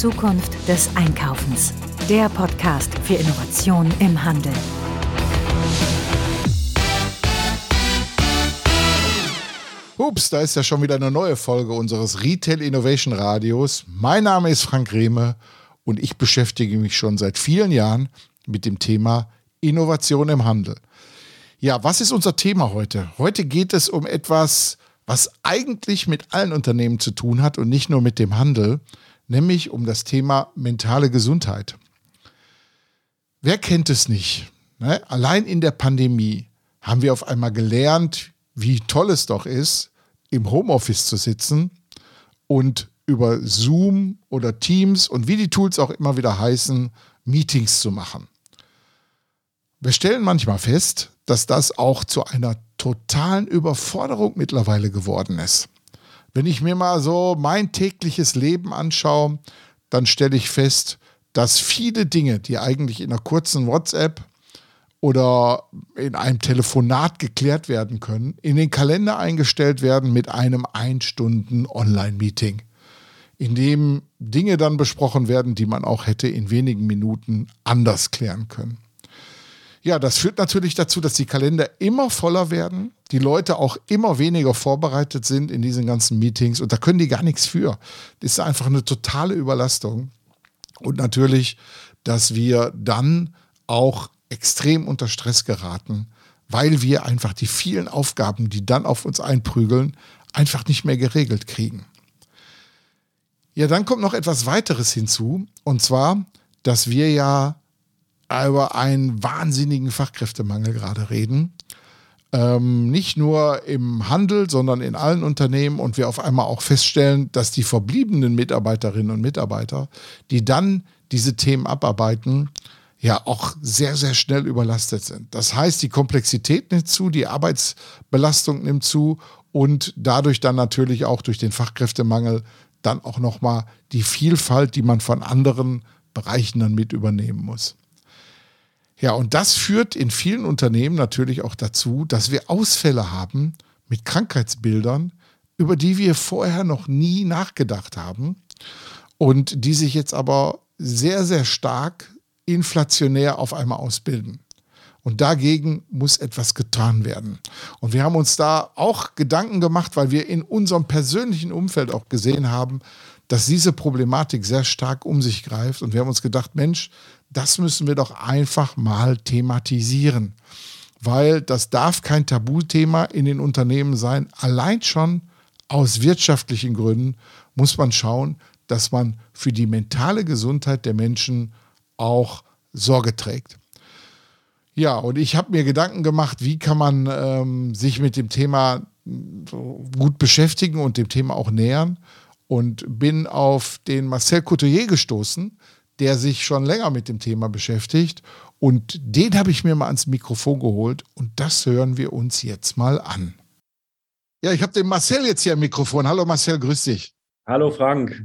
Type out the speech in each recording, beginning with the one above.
Zukunft des Einkaufens. Der Podcast für Innovation im Handel. Ups, da ist ja schon wieder eine neue Folge unseres Retail Innovation Radios. Mein Name ist Frank Rehme und ich beschäftige mich schon seit vielen Jahren mit dem Thema Innovation im Handel. Ja, was ist unser Thema heute? Heute geht es um etwas, was eigentlich mit allen Unternehmen zu tun hat und nicht nur mit dem Handel, nämlich um das Thema mentale Gesundheit. Wer kennt es nicht? Ne? Allein in der Pandemie haben wir auf einmal gelernt, wie toll es doch ist, im Homeoffice zu sitzen und über Zoom oder Teams und wie die Tools auch immer wieder heißen, Meetings zu machen. Wir stellen manchmal fest, dass das auch zu einer totalen Überforderung mittlerweile geworden ist. Wenn ich mir mal so mein tägliches Leben anschaue, dann stelle ich fest, dass viele Dinge, die eigentlich in einer kurzen WhatsApp oder in einem Telefonat geklärt werden können, in den Kalender eingestellt werden mit einem Ein-Stunden Online-Meeting, in dem Dinge dann besprochen werden, die man auch hätte in wenigen Minuten anders klären können. Ja, das führt natürlich dazu, dass die Kalender immer voller werden, die Leute auch immer weniger vorbereitet sind in diesen ganzen Meetings und da können die gar nichts für. Das ist einfach eine totale Überlastung. Und natürlich, dass wir dann auch extrem unter Stress geraten, weil wir einfach die vielen Aufgaben, die dann auf uns einprügeln, einfach nicht mehr geregelt kriegen. Ja, dann kommt noch etwas weiteres hinzu, und zwar, dass wir ja über einen wahnsinnigen Fachkräftemangel gerade reden. Ähm, nicht nur im Handel, sondern in allen Unternehmen und wir auf einmal auch feststellen, dass die verbliebenen Mitarbeiterinnen und Mitarbeiter, die dann diese Themen abarbeiten, ja auch sehr, sehr schnell überlastet sind. Das heißt, die Komplexität nimmt zu, die Arbeitsbelastung nimmt zu und dadurch dann natürlich auch durch den Fachkräftemangel dann auch nochmal die Vielfalt, die man von anderen Bereichen dann mit übernehmen muss. Ja, und das führt in vielen Unternehmen natürlich auch dazu, dass wir Ausfälle haben mit Krankheitsbildern, über die wir vorher noch nie nachgedacht haben und die sich jetzt aber sehr, sehr stark inflationär auf einmal ausbilden. Und dagegen muss etwas getan werden. Und wir haben uns da auch Gedanken gemacht, weil wir in unserem persönlichen Umfeld auch gesehen haben, dass diese Problematik sehr stark um sich greift. Und wir haben uns gedacht, Mensch, das müssen wir doch einfach mal thematisieren. Weil das darf kein Tabuthema in den Unternehmen sein. Allein schon aus wirtschaftlichen Gründen muss man schauen, dass man für die mentale Gesundheit der Menschen auch Sorge trägt. Ja, und ich habe mir Gedanken gemacht, wie kann man ähm, sich mit dem Thema gut beschäftigen und dem Thema auch nähern. Und bin auf den Marcel Couturier gestoßen, der sich schon länger mit dem Thema beschäftigt. Und den habe ich mir mal ans Mikrofon geholt. Und das hören wir uns jetzt mal an. Ja, ich habe den Marcel jetzt hier am Mikrofon. Hallo Marcel, grüß dich. Hallo Frank.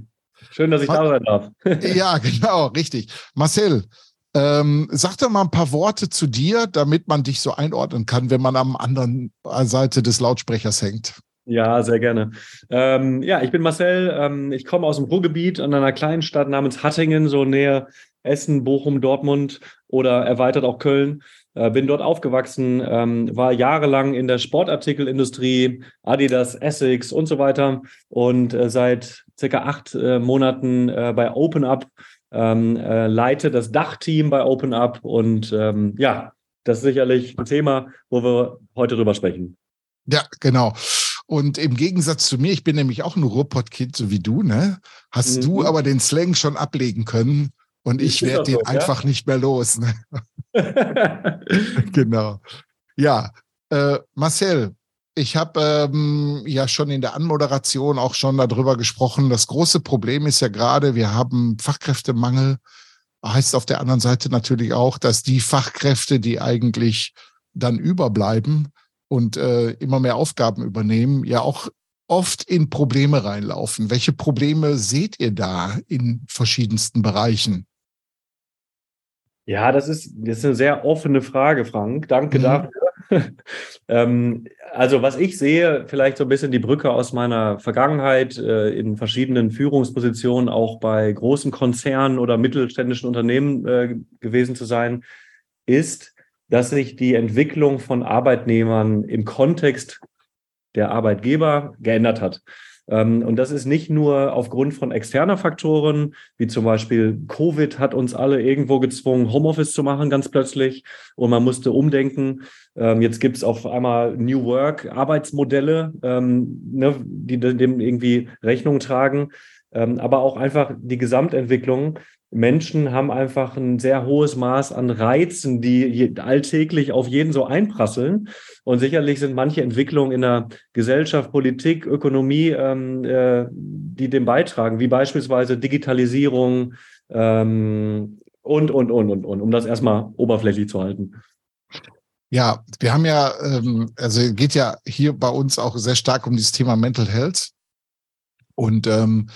Schön, dass ich da sein darf. ja, genau, richtig. Marcel, ähm, sag doch mal ein paar Worte zu dir, damit man dich so einordnen kann, wenn man am anderen Seite des Lautsprechers hängt. Ja, sehr gerne. Ähm, ja, ich bin Marcel. Ähm, ich komme aus dem Ruhrgebiet an einer kleinen Stadt namens Hattingen, so näher Essen, Bochum, Dortmund oder erweitert auch Köln. Äh, bin dort aufgewachsen, ähm, war jahrelang in der Sportartikelindustrie, Adidas, Essex und so weiter und äh, seit circa acht äh, Monaten äh, bei OpenUp, ähm, äh, leite das Dachteam bei OpenUp und ähm, ja, das ist sicherlich ein Thema, wo wir heute drüber sprechen. Ja, genau. Und im Gegensatz zu mir, ich bin nämlich auch ein Ruhrpott-Kind, so wie du, ne? Hast mhm. du aber den Slang schon ablegen können und ich, werde den so, einfach ja? nicht mehr los. Ne? genau. Ja, äh, Marcel, ich habe ähm, ja schon in der Anmoderation auch schon darüber gesprochen. Das große Problem ist ja gerade, wir haben Fachkräftemangel. Heißt auf der anderen Seite natürlich auch, dass die Fachkräfte, die eigentlich dann überbleiben und äh, immer mehr Aufgaben übernehmen, ja auch oft in Probleme reinlaufen. Welche Probleme seht ihr da in verschiedensten Bereichen? Ja, das ist, das ist eine sehr offene Frage, Frank. Danke mhm. dafür. ähm, also was ich sehe, vielleicht so ein bisschen die Brücke aus meiner Vergangenheit äh, in verschiedenen Führungspositionen, auch bei großen Konzernen oder mittelständischen Unternehmen äh, gewesen zu sein, ist, dass sich die Entwicklung von Arbeitnehmern im Kontext der Arbeitgeber geändert hat. Ähm, und das ist nicht nur aufgrund von externer Faktoren, wie zum Beispiel Covid hat uns alle irgendwo gezwungen, Homeoffice zu machen, ganz plötzlich. Und man musste umdenken. Ähm, jetzt gibt es auf einmal New Work Arbeitsmodelle, ähm, ne, die dem irgendwie Rechnung tragen. aber auch einfach die Gesamtentwicklung Menschen haben einfach ein sehr hohes Maß an Reizen, die alltäglich auf jeden so einprasseln. Und sicherlich sind manche Entwicklungen in der Gesellschaft, Politik, Ökonomie, ähm, äh, die dem beitragen, wie beispielsweise Digitalisierung ähm, und, und, und, und, und, um das erstmal oberflächlich zu halten. Ja, wir haben ja, ähm, also geht ja hier bei uns auch sehr stark um dieses Thema Mental Health. Und ähm,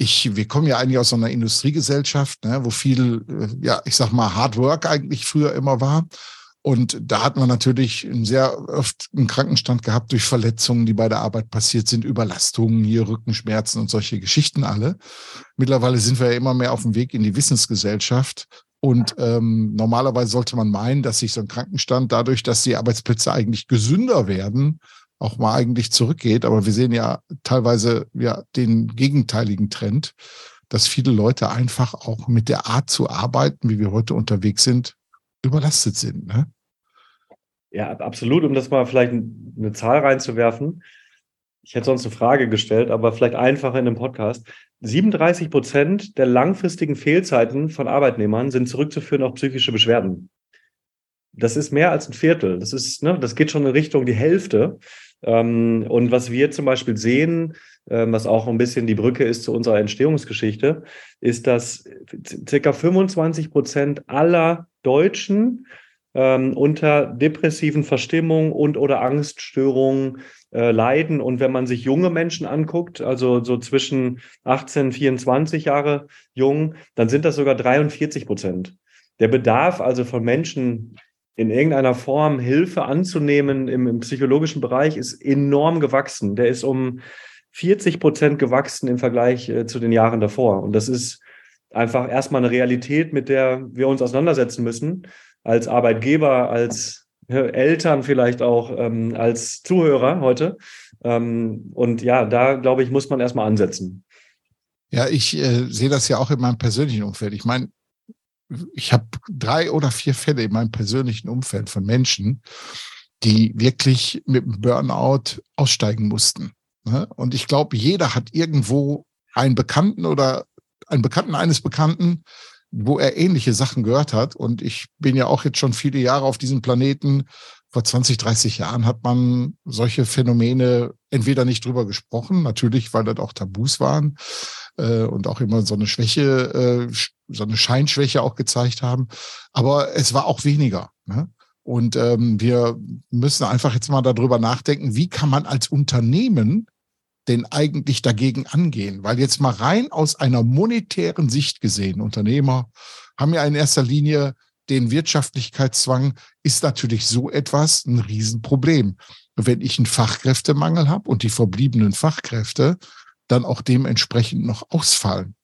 ich, wir kommen ja eigentlich aus so einer Industriegesellschaft, ne, wo viel, äh, ja, ich sag mal, Hard Work eigentlich früher immer war. Und da hat man natürlich sehr oft einen Krankenstand gehabt durch Verletzungen, die bei der Arbeit passiert sind, Überlastungen, hier Rückenschmerzen und solche Geschichten alle. Mittlerweile sind wir ja immer mehr auf dem Weg in die Wissensgesellschaft. Und ähm, normalerweise sollte man meinen, dass sich so ein Krankenstand dadurch, dass die Arbeitsplätze eigentlich gesünder werden, auch mal eigentlich zurückgeht. Aber wir sehen ja teilweise ja den gegenteiligen Trend, dass viele Leute einfach auch mit der Art zu arbeiten, wie wir heute unterwegs sind, überlastet sind. Ne? Ja, absolut. Um das mal vielleicht eine Zahl reinzuwerfen. Ich hätte sonst eine Frage gestellt, aber vielleicht einfacher in einem Podcast. 37 Prozent der langfristigen Fehlzeiten von Arbeitnehmern sind zurückzuführen auf psychische Beschwerden. Das ist mehr als ein Viertel. Das ist, ne, das geht schon in Richtung die Hälfte. Ähm, und was wir zum Beispiel sehen, ähm, was auch ein bisschen die Brücke ist zu unserer Entstehungsgeschichte, ist, dass circa 25 Prozent aller Deutschen ähm, unter depressiven Verstimmungen und oder Angststörungen äh, leiden. Und wenn man sich junge Menschen anguckt, also so zwischen 18, 24 Jahre jung, dann sind das sogar 43 Prozent. Der Bedarf also von Menschen in irgendeiner Form Hilfe anzunehmen im, im, psychologischen Bereich ist enorm gewachsen. Der ist um 40 Prozent gewachsen im Vergleich äh, zu den Jahren davor. Und das ist einfach erstmal eine Realität, mit der wir uns auseinandersetzen müssen, als Arbeitgeber, als Eltern vielleicht auch, ähm, als Zuhörer heute. Ähm, und ja, da glaube ich, muss man erstmal ansetzen. Ja, ich äh, sehe das ja auch in meinem persönlichen Umfeld. Ich meine, ich habe drei oder vier Fälle in meinem persönlichen Umfeld von Menschen, die wirklich mit dem Burnout aussteigen mussten. Ne? Und ich glaube, jeder hat irgendwo einen Bekannten oder einen Bekannten eines Bekannten, wo er ähnliche Sachen gehört hat. Und ich bin ja auch jetzt schon viele Jahre auf diesem Planeten. Vor 20, 30 Jahren hat man solche Phänomene entweder nicht drüber gesprochen, natürlich, weil das auch Tabus waren äh, und auch immer so eine Schwäche, äh, so eine Scheinschwäche auch gezeigt haben. Aber es war auch weniger. Ne? Und ähm, wir müssen einfach jetzt mal darüber nachdenken, wie kann man als Unternehmen denn eigentlich dagegen angehen? Weil jetzt mal rein aus einer monetären Sicht gesehen, Unternehmer haben ja in erster Linie den Wirtschaftlichkeitszwang, ist natürlich so etwas ein Riesenproblem. Wenn ich einen Fachkräftemangel habe und die verbliebenen Fachkräfte dann auch dementsprechend noch ausfallen.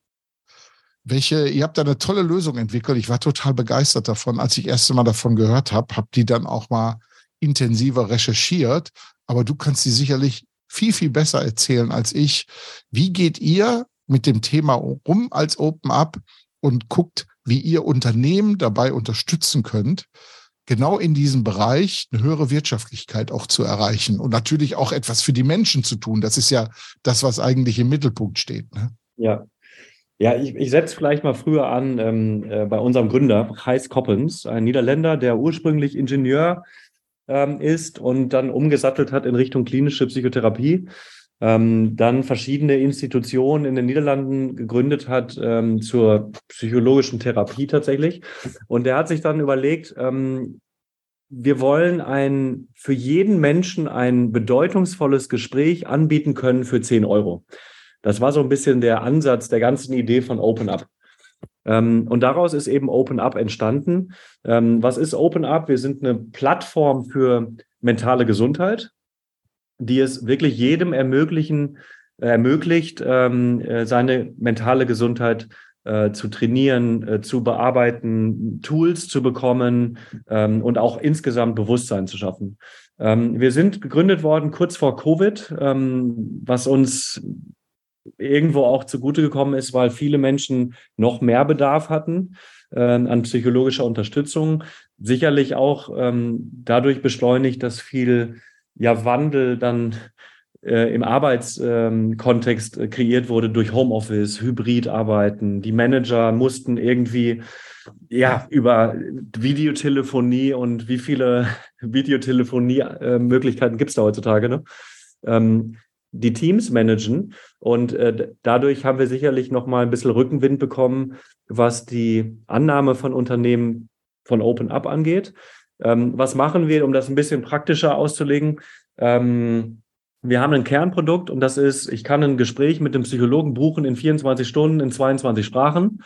Welche, ihr habt da eine tolle Lösung entwickelt. Ich war total begeistert davon, als ich erste Mal davon gehört habe, habe die dann auch mal intensiver recherchiert. Aber du kannst sie sicherlich viel, viel besser erzählen als ich. Wie geht ihr mit dem Thema rum als Open Up und guckt, wie ihr Unternehmen dabei unterstützen könnt, genau in diesem Bereich eine höhere Wirtschaftlichkeit auch zu erreichen und natürlich auch etwas für die Menschen zu tun. Das ist ja das, was eigentlich im Mittelpunkt steht. Ne? Ja. Ja, ich, ich setze vielleicht mal früher an ähm, äh, bei unserem Gründer, Heis Koppens, ein Niederländer, der ursprünglich Ingenieur ähm, ist und dann umgesattelt hat in Richtung klinische Psychotherapie ähm, dann verschiedene Institutionen in den Niederlanden gegründet hat ähm, zur psychologischen Therapie tatsächlich. Und der hat sich dann überlegt, ähm, wir wollen ein, für jeden Menschen ein bedeutungsvolles Gespräch anbieten können für 10 Euro. Das war so ein bisschen der Ansatz der ganzen Idee von Open Up. Ähm, und daraus ist eben Open Up entstanden. Ähm, was ist Open Up? Wir sind eine Plattform für mentale Gesundheit, die es wirklich jedem ermöglichen, äh, ermöglicht, ähm, äh, seine mentale Gesundheit äh, zu trainieren, zu bearbeiten, Tools zu bekommen ähm, und auch insgesamt Bewusstsein zu schaffen. Ähm, wir sind gegründet worden kurz vor Covid, was uns irgendwo auch zugute gekommen ist, weil viele Menschen noch mehr Bedarf hatten an psychologischer Unterstützung. Sicherlich auch dadurch beschleunigt, dass viel ja, Wandel dann äh, im Arbeitskontext äh, kreiert wurde durch Homeoffice, Hybridarbeiten. Die Manager mussten irgendwie ja über Videotelefonie und wie viele Videotelefonie-Möglichkeiten gibt es da heutzutage, ne? Ähm, die Teams managen. Und äh, dadurch haben wir sicherlich noch mal ein bisschen Rückenwind bekommen, was die Annahme von Unternehmen von Open Up angeht. Ähm, was machen wir, um das ein bisschen praktischer auszulegen? Ähm, wir haben ein Kernprodukt und das ist, ich kann ein Gespräch mit dem Psychologen buchen in 24 Stunden in 22 Sprachen.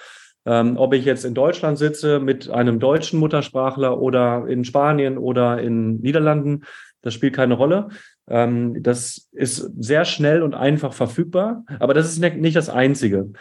Ähm, ob ich jetzt in Deutschland sitze mit einem deutschen Muttersprachler oder in Spanien oder in Niederlanden, das spielt keine Rolle. Ähm, das ist sehr schnell und einfach verfügbar, aber das ist nicht das Einzige.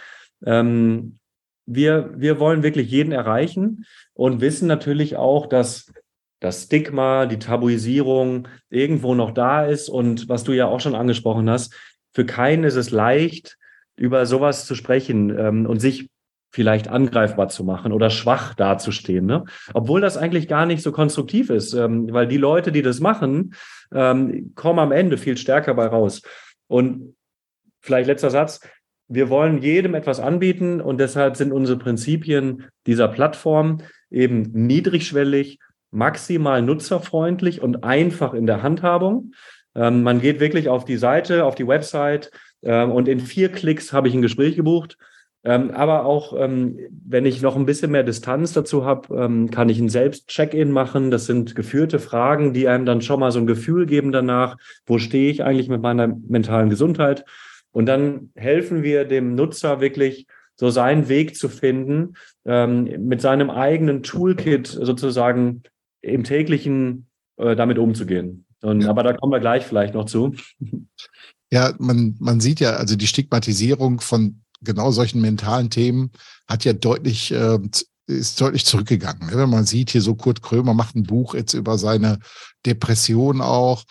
Ähm, wir, wir wollen wirklich jeden erreichen und wissen natürlich auch, dass das Stigma, die Tabuisierung irgendwo noch da ist. Und was du ja auch schon angesprochen hast, für keinen ist es leicht, über sowas zu sprechen ähm, und sich vielleicht angreifbar zu machen oder schwach dazustehen. Ne? Obwohl das eigentlich gar nicht so konstruktiv ist, ähm, weil die Leute, die das machen, ähm, kommen am Ende viel stärker bei raus. Und vielleicht letzter Satz. Wir wollen jedem etwas anbieten und deshalb sind unsere Prinzipien dieser Plattform eben niedrigschwellig, maximal nutzerfreundlich und einfach in der Handhabung. Ähm, man geht wirklich auf die Seite, auf die Website ähm, und in vier Klicks habe ich ein Gespräch gebucht. Ähm, aber auch, ähm, wenn ich noch ein bisschen mehr Distanz dazu habe, ähm, kann ich ein Selbst-Check-In machen. Das sind geführte Fragen, die einem dann schon mal so ein Gefühl geben danach, wo stehe ich eigentlich mit meiner mentalen Gesundheit. Und dann helfen wir dem Nutzer wirklich, so seinen Weg zu finden, ähm, mit seinem eigenen Toolkit sozusagen im täglichen äh, damit umzugehen. Und, ja. Aber da kommen wir gleich vielleicht noch zu. Ja, man, man sieht ja, also die Stigmatisierung von genau solchen mentalen Themen hat ja deutlich, äh, ist deutlich zurückgegangen. Ne? Wenn man sieht, hier so Kurt Krömer macht ein Buch jetzt über seine Depression auch.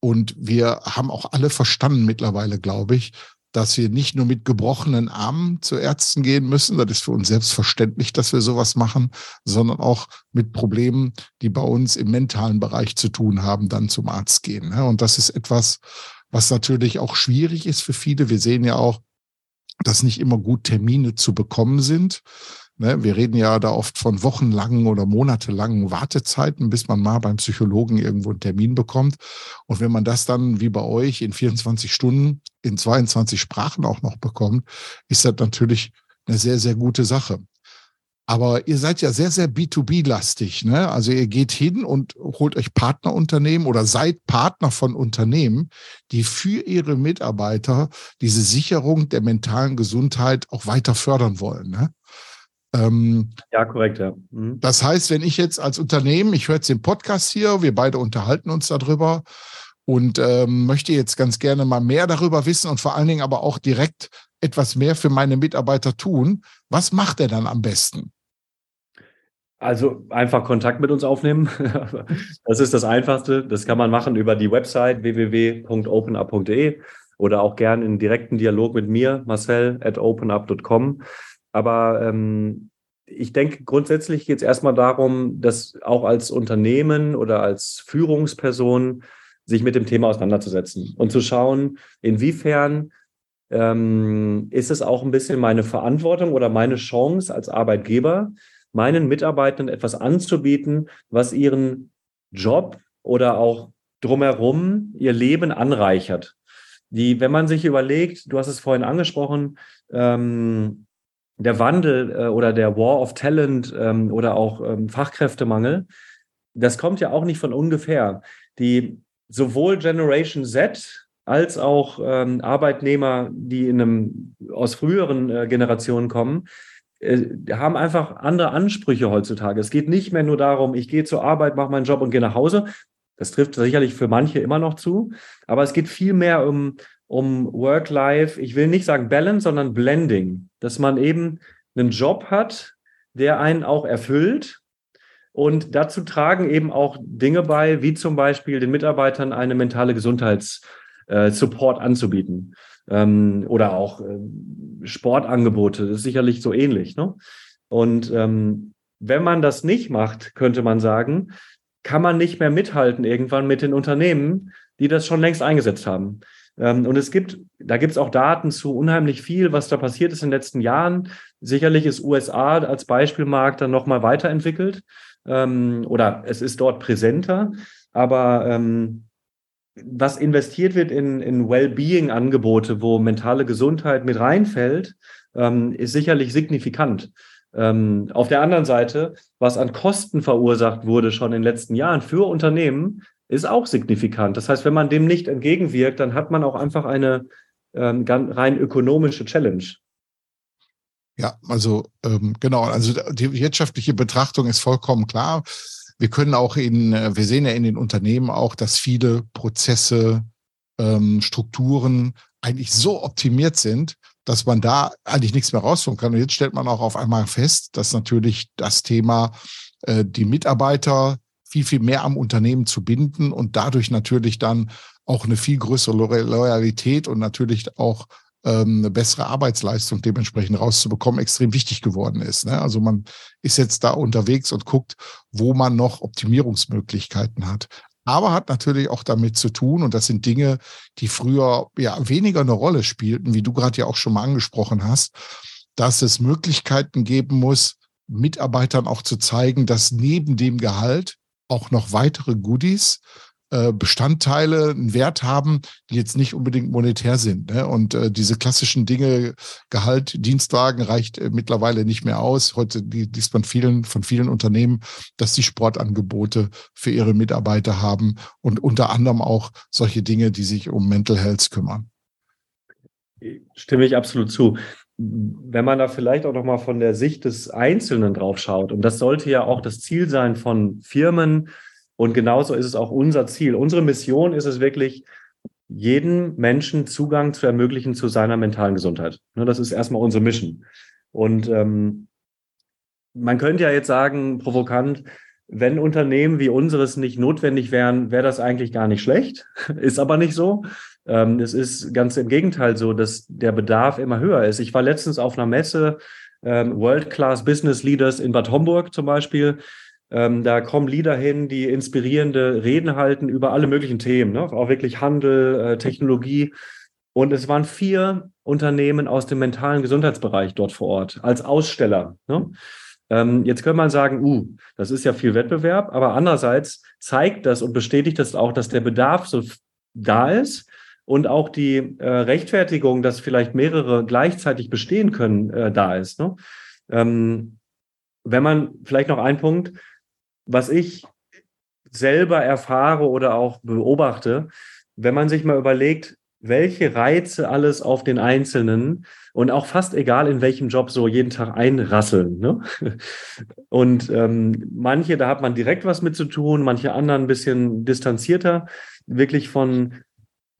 Und wir haben auch alle verstanden mittlerweile, glaube ich, dass wir nicht nur mit gebrochenen Armen zu Ärzten gehen müssen, das ist für uns selbstverständlich, dass wir sowas machen, sondern auch mit Problemen, die bei uns im mentalen Bereich zu tun haben, dann zum Arzt gehen. Ne? Und das ist etwas, was natürlich auch schwierig ist für viele. Wir sehen ja auch, dass nicht immer gut Termine zu bekommen sind. Ne, wir reden ja da oft von wochenlangen oder monatelangen Wartezeiten, bis man mal beim Psychologen irgendwo einen Termin bekommt. Und wenn man das dann wie bei euch in 24 Stunden in 22 Sprachen auch noch bekommt, ist das natürlich eine sehr, sehr gute Sache. Aber ihr seid ja sehr, sehr B2B-lastig. Ne? Also ihr geht hin und holt euch Partnerunternehmen oder seid Partner von Unternehmen, die für ihre Mitarbeiter diese Sicherung der mentalen Gesundheit auch weiter fördern wollen. Ne? Ähm, ja, korrekt, ja. Mhm. Das heißt, wenn ich jetzt als Unternehmen, ich höre jetzt den Podcast hier, wir beide unterhalten uns darüber und ähm, möchte jetzt ganz gerne mal mehr darüber wissen und vor allen Dingen aber auch direkt etwas mehr für meine Mitarbeiter tun. Was macht er dann am besten? Also einfach Kontakt mit uns aufnehmen. Das ist das Einfachste. Das kann man machen über die Website www.openup.de oder auch gern in direkten Dialog mit mir, Marcel at openup.com. Aber ähm, ich denke, grundsätzlich geht es erstmal darum, dass auch als Unternehmen oder als Führungsperson sich mit dem Thema auseinanderzusetzen und zu schauen, inwiefern ähm, ist es auch ein bisschen meine Verantwortung oder meine Chance als Arbeitgeber, meinen Mitarbeitern etwas anzubieten, was ihren Job oder auch drumherum ihr Leben anreichert. Die, wenn man sich überlegt, du hast es vorhin angesprochen, ähm, der Wandel äh, oder der War of Talent ähm, oder auch ähm, Fachkräftemangel, das kommt ja auch nicht von ungefähr. Die sowohl Generation Z als auch ähm, Arbeitnehmer, die in einem, aus früheren äh, Generationen kommen, äh, haben einfach andere Ansprüche heutzutage. Es geht nicht mehr nur darum, ich gehe zur Arbeit, mache meinen Job und gehe nach Hause. Das trifft sicherlich für manche immer noch zu, aber es geht viel mehr um, um Work-Life, ich will nicht sagen Balance, sondern Blending, dass man eben einen Job hat, der einen auch erfüllt. Und dazu tragen eben auch Dinge bei, wie zum Beispiel den Mitarbeitern eine mentale Gesundheitssupport äh, anzubieten ähm, oder auch äh, Sportangebote. Das ist sicherlich so ähnlich. Ne? Und ähm, wenn man das nicht macht, könnte man sagen, kann man nicht mehr mithalten irgendwann mit den Unternehmen, die das schon längst eingesetzt haben. Ähm, und es gibt, da gibt es auch Daten zu unheimlich viel, was da passiert ist in den letzten Jahren. Sicherlich ist USA als Beispielmarkt dann nochmal weiterentwickelt ähm, oder es ist dort präsenter. Aber ähm, was investiert wird in, in Wellbeing-Angebote, wo mentale Gesundheit mit reinfällt, ist sicherlich signifikant. Auf der anderen Seite, was an Kosten verursacht wurde schon in den letzten Jahren für Unternehmen, ist auch signifikant. Das heißt, wenn man dem nicht entgegenwirkt, dann hat man auch einfach eine ähm, rein ökonomische Challenge. Ja, also ähm, genau, also die wirtschaftliche Betrachtung ist vollkommen klar. Wir können auch in, äh, wir sehen ja in den Unternehmen auch, dass viele Prozesse, ähm, Strukturen eigentlich so optimiert sind, dass man da eigentlich nichts mehr rausholen kann. Und jetzt stellt man auch auf einmal fest, dass natürlich das Thema äh, die Mitarbeiter viel, viel mehr am Unternehmen zu binden und dadurch natürlich dann auch eine viel größere Loyalität und natürlich auch ähm, eine bessere Arbeitsleistung dementsprechend rauszubekommen, extrem wichtig geworden ist. Ne? Also man ist jetzt da unterwegs und guckt, wo man noch Optimierungsmöglichkeiten hat. Aber hat natürlich auch damit zu tun, und das sind Dinge, die früher ja weniger eine Rolle spielten, wie du gerade ja auch schon mal angesprochen hast, dass es Möglichkeiten geben muss, Mitarbeitern auch zu zeigen, dass neben dem Gehalt auch noch weitere Goodies, äh, Bestandteile einen Wert haben, die jetzt nicht unbedingt monetär sind. Ne? Und äh, diese klassischen Dinge, Gehalt, Dienstwagen reicht äh, mittlerweile nicht mehr aus. Heute liest man vielen, von vielen Unternehmen, dass die Sportangebote für ihre Mitarbeiter haben und unter anderem auch solche Dinge, die sich um Mental Health kümmern. Stimme ich absolut zu wenn man da vielleicht auch noch mal von der Sicht des Einzelnen drauf schaut, und das sollte ja auch das Ziel sein von Firmen, und genauso ist es auch unser Ziel. Unsere Mission ist es wirklich, jeden Menschen Zugang zu ermöglichen zu seiner mentalen Gesundheit. Ne, das ist erstmal unsere Mission. Und ähm, man könnte ja jetzt sagen, provokant, wenn Unternehmen wie unseres nicht notwendig wären, wäre das eigentlich gar nicht schlecht. Ist aber nicht so. Ähm, es ist ganz im Gegenteil so, dass der Bedarf immer höher ist. Ich war letztens auf einer Messe, ähm, World Class Business Leaders in Bad Homburg zum Beispiel. Ähm, da kommen Leader hin, die inspirierende Reden halten über alle möglichen Themen, ne? auch wirklich Handel, äh, Technologie. Und es waren vier Unternehmen aus dem mentalen Gesundheitsbereich dort vor Ort als Aussteller. Ne? Ähm, jetzt könnte man sagen, uh, das ist ja viel Wettbewerb, aber andererseits zeigt das und bestätigt das auch, dass der Bedarf so da ist und auch die äh, Rechtfertigung, dass vielleicht mehrere gleichzeitig bestehen können, äh, da ist. Ne? Ähm, wenn man vielleicht noch ein Punkt, was ich selber erfahre oder auch beobachte, wenn man sich mal überlegt, welche Reize alles auf den Einzelnen und auch fast egal in welchem Job so jeden Tag einrasseln. Ne? Und ähm, manche, da hat man direkt was mit zu tun, manche anderen ein bisschen distanzierter, wirklich von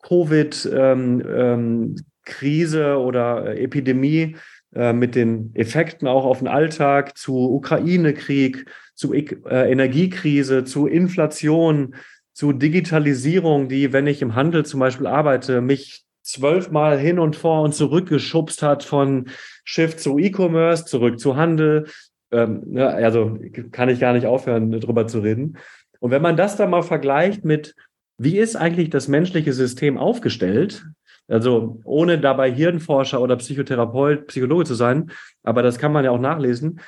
Covid-Krise ähm, ähm, oder Epidemie äh, mit den Effekten auch auf den Alltag, zu Ukraine-Krieg, zu äh, Energiekrise, zu Inflation, zu Digitalisierung, die, wenn ich im Handel zum Beispiel arbeite, mich zwölfmal hin und vor und zurück geschubst hat von Shift zu E-Commerce, zurück zu Handel. Ähm, ne, also kann ich gar nicht aufhören, drüber zu reden. Und wenn man das dann mal vergleicht mit wie ist eigentlich das menschliche System aufgestellt? Also ohne dabei Hirnforscher oder Psychotherapeut, Psychologe zu sein, aber das kann man ja auch nachlesen.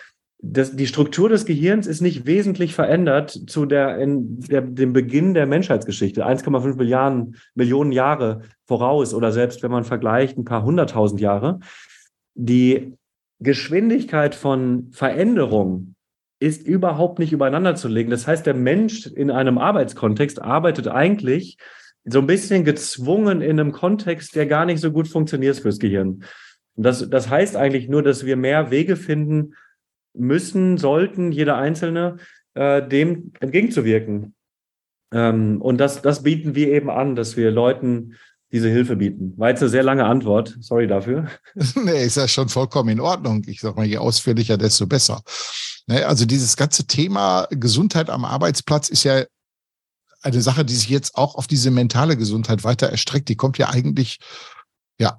Das, die Struktur des Gehirns ist nicht wesentlich verändert zu der, in der, dem Beginn der Menschheitsgeschichte. 1,5 Milliarden, Millionen Jahre voraus oder selbst wenn man vergleicht, ein paar hunderttausend Jahre. Die Geschwindigkeit von Veränderung ist überhaupt nicht übereinander zu legen. Das heißt, der Mensch in einem Arbeitskontext arbeitet eigentlich so ein bisschen gezwungen in einem Kontext, der gar nicht so gut funktioniert fürs Gehirn. Und das, das heißt eigentlich nur, dass wir mehr Wege finden müssen, sollten, jeder Einzelne, äh, dem entgegenzuwirken. Ähm, und das, das bieten wir eben an, dass wir Leuten diese Hilfe bieten. War jetzt eine sehr lange Antwort. Sorry dafür. nee, ist ja schon vollkommen in Ordnung. Ich sag mal, je ausführlicher, desto besser. Ne, also dieses ganze Thema Gesundheit am Arbeitsplatz ist ja eine Sache, die sich jetzt auch auf diese mentale Gesundheit weiter erstreckt. Die kommt ja eigentlich ja,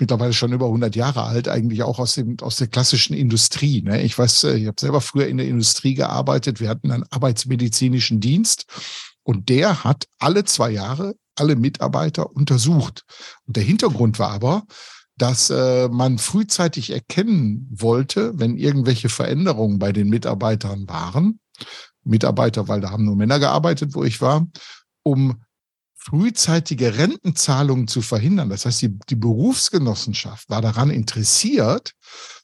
mittlerweile schon über 100 Jahre alt, eigentlich auch aus, dem, aus der klassischen Industrie. Ne? Ich weiß, äh, ich habe selber früher in der Industrie gearbeitet. Wir hatten einen arbeitsmedizinischen Dienst und der hat alle zwei Jahre alle Mitarbeiter untersucht. Und der Hintergrund war aber, dass äh, man frühzeitig erkennen wollte, wenn irgendwelche Veränderungen bei den Mitarbeitern waren. Mitarbeiter, weil da haben nur Männer gearbeitet, wo ich war, um frühzeitige Rentenzahlungen zu verhindern. Das heißt, die, die Berufsgenossenschaft war daran interessiert,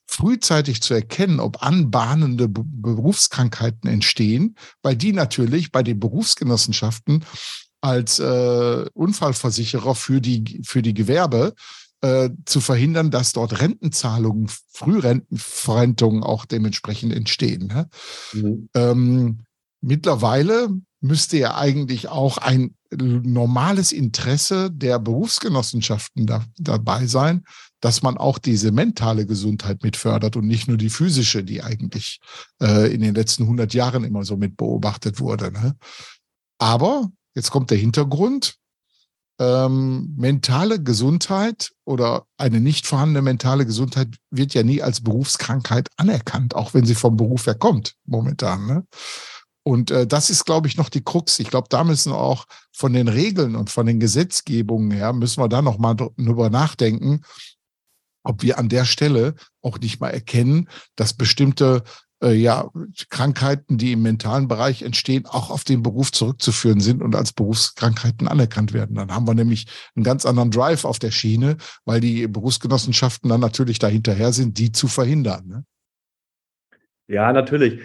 frühzeitig zu erkennen, ob anbahnende Berufskrankheiten entstehen, weil die natürlich bei den Berufsgenossenschaften als äh, Unfallversicherer für die, für die Gewerbe äh, zu verhindern, dass dort Rentenzahlungen, Frührentenverrentungen auch dementsprechend entstehen. Ne? Mhm. Ähm, mittlerweile müsste ja eigentlich auch ein normales Interesse der Berufsgenossenschaften da, dabei sein, dass man auch diese mentale Gesundheit mit fördert und nicht nur die physische, die eigentlich äh, in den letzten 100 Jahren immer so mit beobachtet wurde. Ne? Aber jetzt kommt der Hintergrund. Ähm, mentale Gesundheit oder eine nicht vorhandene mentale Gesundheit wird ja nie als Berufskrankheit anerkannt, auch wenn sie vom Beruf her kommt, momentan. Ne? Und äh, das ist, glaube ich, noch die Krux. Ich glaube, da müssen auch von den Regeln und von den Gesetzgebungen her, müssen wir da noch mal drüber nachdenken, ob wir an der Stelle auch nicht mal erkennen, dass bestimmte äh, ja, Krankheiten, die im mentalen Bereich entstehen, auch auf den Beruf zurückzuführen sind und als Berufskrankheiten anerkannt werden. Dann haben wir nämlich einen ganz anderen Drive auf der Schiene, weil die Berufsgenossenschaften dann natürlich dahinterher sind, die zu verhindern. Ne? Ja, natürlich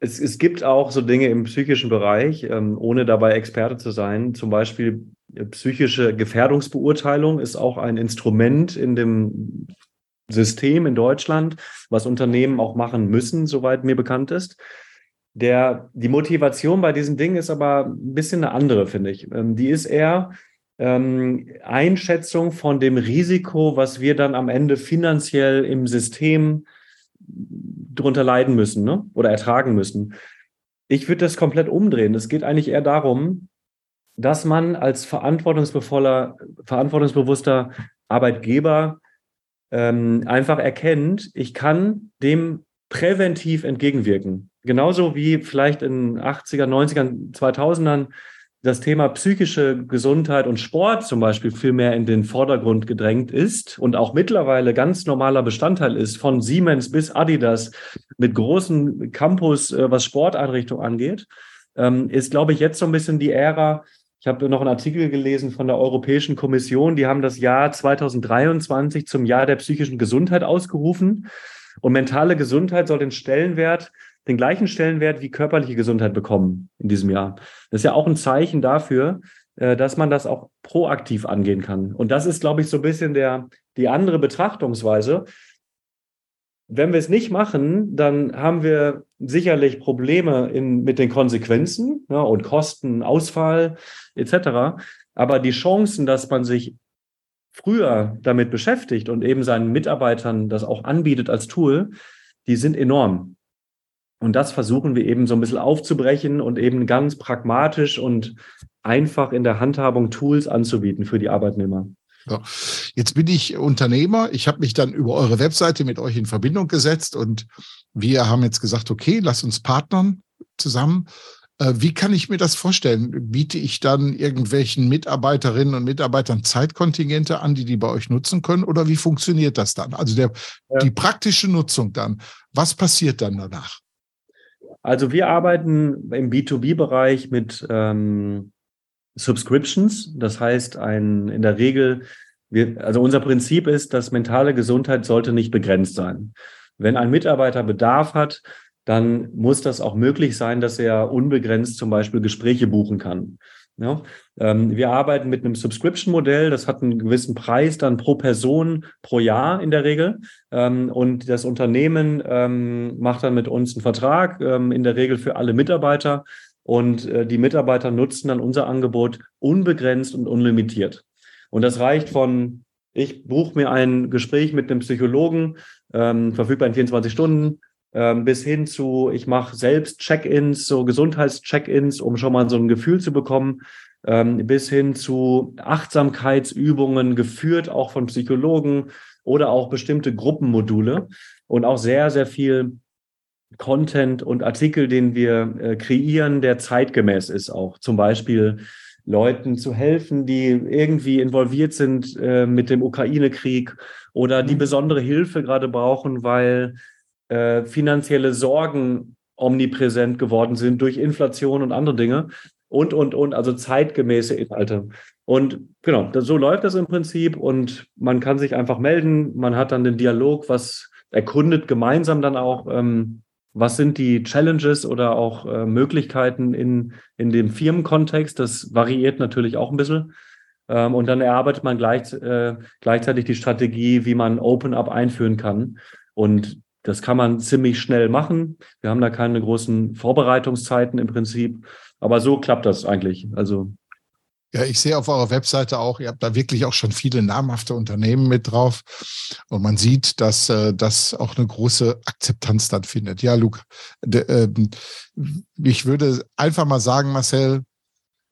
es, es gibt auch so Dinge im psychischen Bereich, ähm, ohne dabei Experte zu sein. Zum Beispiel äh, psychische Gefährdungsbeurteilung ist auch ein Instrument in dem System in Deutschland, was Unternehmen auch machen müssen, soweit mir bekannt ist. Der, die Motivation bei diesem Ding ist aber ein bisschen eine andere, finde ich. Ähm, die ist eher ähm, Einschätzung von dem Risiko, was wir dann am Ende finanziell im System drunter leiden müssen ne? oder ertragen müssen. Ich würde das komplett umdrehen. Es geht eigentlich eher darum, dass man als verantwortungsvoller, verantwortungsbewusster Arbeitgeber ähm, einfach erkennt, ich kann dem präventiv entgegenwirken. Genauso wie vielleicht in 80er, 90er, 2000ern das Thema psychische Gesundheit und Sport zum Beispiel viel mehr in den Vordergrund gedrängt ist und auch mittlerweile ganz normaler Bestandteil ist, von Siemens bis Adidas mit großen Campus, äh, was Sporteinrichtung angeht, ähm, ist, glaube ich, jetzt so ein bisschen die Ära. Ich habe noch einen Artikel gelesen von der Europäischen Kommission, die haben das Jahr 2023 zum Jahr der psychischen Gesundheit ausgerufen. Und mentale Gesundheit soll den Stellenwert den gleichen Stellenwert wie körperliche Gesundheit bekommen in diesem Jahr. Das ist ja auch ein Zeichen dafür, äh, dass man das auch proaktiv angehen kann. Und das ist, glaube ich, so ein bisschen der, die andere Betrachtungsweise. Wenn wir es nicht machen, dann haben wir sicherlich Probleme in, mit den Konsequenzen ja, und Kosten, Ausfall etc. Aber die Chancen, dass man sich früher damit beschäftigt und eben seinen Mitarbeitern das auch anbietet als Tool, die sind enorm. Und das versuchen wir eben so ein bisschen aufzubrechen und eben ganz pragmatisch und einfach in der Handhabung Tools anzubieten für die Arbeitnehmer. Ja. Jetzt bin ich Unternehmer. Ich habe mich dann über eure Webseite mit euch in Verbindung gesetzt und wir haben jetzt gesagt, okay, lass uns partnern zusammen. Äh, wie kann ich mir das vorstellen? Biete ich dann irgendwelchen Mitarbeiterinnen und Mitarbeitern Zeitkontingente an, die die bei euch nutzen können? Oder wie funktioniert das dann? Also der, ja. die praktische Nutzung dann. Was passiert dann danach? Also wir arbeiten im B2B-Bereich mit ähm, Subscriptions. Das heißt, ein, in der Regel, wir, also unser Prinzip ist, dass mentale Gesundheit sollte nicht begrenzt sein. Wenn ein Mitarbeiter Bedarf hat, dann muss das auch möglich sein, dass er unbegrenzt zum Beispiel Gespräche buchen kann. Ja, ähm, wir arbeiten mit einem Subscription-Modell, das hat einen gewissen Preis dann pro Person pro Jahr in der Regel. Ähm, und das Unternehmen ähm, macht dann mit uns einen Vertrag, ähm, in der Regel für alle Mitarbeiter. Und äh, die Mitarbeiter nutzen dann unser Angebot unbegrenzt und unlimitiert. Und das reicht von, ich buche mir ein Gespräch mit einem Psychologen, ähm, verfügbar in 24 Stunden, ähm, bis hin zu, ich mache selbst Check-ins, so Gesundheitscheck-ins, um schon mal so ein Gefühl zu bekommen, ähm, bis hin zu Achtsamkeitsübungen, geführt auch von Psychologen oder auch bestimmte Gruppenmodule und auch sehr, sehr viel Content und Artikel, den wir äh, kreieren, der zeitgemäß ist auch. Zum Beispiel Leuten zu helfen, die irgendwie involviert sind äh, mit dem Ukraine-Krieg oder die mhm. besondere Hilfe gerade brauchen, weil äh, finanzielle Sorgen omnipräsent geworden sind durch Inflation und andere Dinge und, und, und, also zeitgemäße Inhalte. Und genau, das, so läuft das im Prinzip und man kann sich einfach melden, man hat dann den Dialog, was erkundet gemeinsam dann auch, ähm, was sind die Challenges oder auch äh, Möglichkeiten in, in dem Firmenkontext. Das variiert natürlich auch ein bisschen. Ähm, und dann erarbeitet man gleich, äh, gleichzeitig die Strategie, wie man Open Up einführen kann. Und das kann man ziemlich schnell machen. Wir haben da keine großen Vorbereitungszeiten im Prinzip. Aber so klappt das eigentlich. Also ja, ich sehe auf eurer Webseite auch, ihr habt da wirklich auch schon viele namhafte Unternehmen mit drauf. Und man sieht, dass äh, das auch eine große Akzeptanz dann findet. Ja, Luke, äh, ich würde einfach mal sagen, Marcel,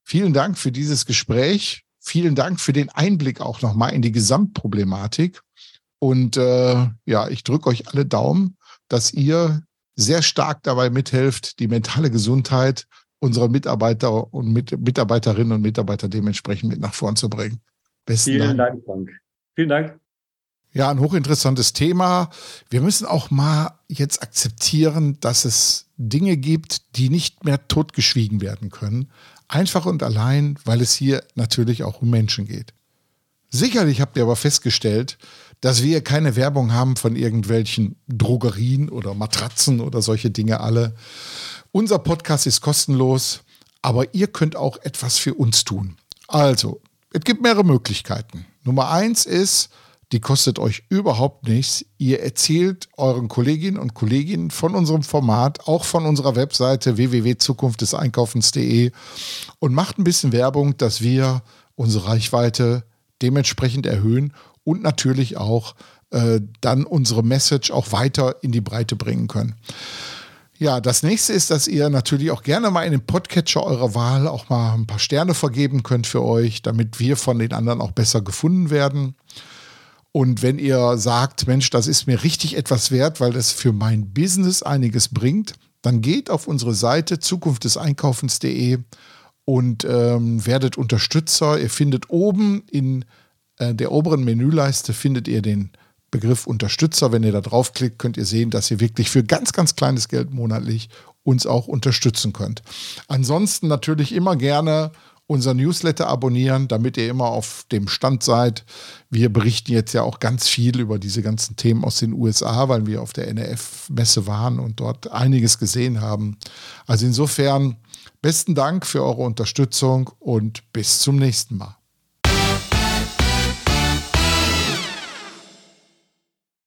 vielen Dank für dieses Gespräch. Vielen Dank für den Einblick auch nochmal in die Gesamtproblematik. Und äh, ja, ich drücke euch alle Daumen, dass ihr sehr stark dabei mithelft, die mentale Gesundheit unserer Mitarbeiter und mit, Mitarbeiterinnen und Mitarbeiter dementsprechend mit nach vorn zu bringen. Besten Vielen Dank, Dank Frank. Vielen Dank. Ja, ein hochinteressantes Thema. Wir müssen auch mal jetzt akzeptieren, dass es Dinge gibt, die nicht mehr totgeschwiegen werden können. Einfach und allein, weil es hier natürlich auch um Menschen geht. Sicherlich habt ihr aber festgestellt, dass wir keine Werbung haben von irgendwelchen Drogerien oder Matratzen oder solche Dinge alle. Unser Podcast ist kostenlos, aber ihr könnt auch etwas für uns tun. Also, es gibt mehrere Möglichkeiten. Nummer eins ist, die kostet euch überhaupt nichts. Ihr erzählt euren Kolleginnen und Kollegen von unserem Format, auch von unserer Webseite www.zukunftdeseinkaufens.de und macht ein bisschen Werbung, dass wir unsere Reichweite dementsprechend erhöhen und natürlich auch äh, dann unsere Message auch weiter in die Breite bringen können. Ja, das nächste ist, dass ihr natürlich auch gerne mal in den Podcatcher eurer Wahl auch mal ein paar Sterne vergeben könnt für euch, damit wir von den anderen auch besser gefunden werden. Und wenn ihr sagt, Mensch, das ist mir richtig etwas wert, weil das für mein Business einiges bringt, dann geht auf unsere Seite zukunftdeseinkaufens.de und ähm, werdet Unterstützer. Ihr findet oben in äh, der oberen Menüleiste findet ihr den Begriff Unterstützer. Wenn ihr da draufklickt, könnt ihr sehen, dass ihr wirklich für ganz, ganz kleines Geld monatlich uns auch unterstützen könnt. Ansonsten natürlich immer gerne unser Newsletter abonnieren, damit ihr immer auf dem Stand seid. Wir berichten jetzt ja auch ganz viel über diese ganzen Themen aus den USA, weil wir auf der NRF-Messe waren und dort einiges gesehen haben. Also insofern besten Dank für eure Unterstützung und bis zum nächsten Mal.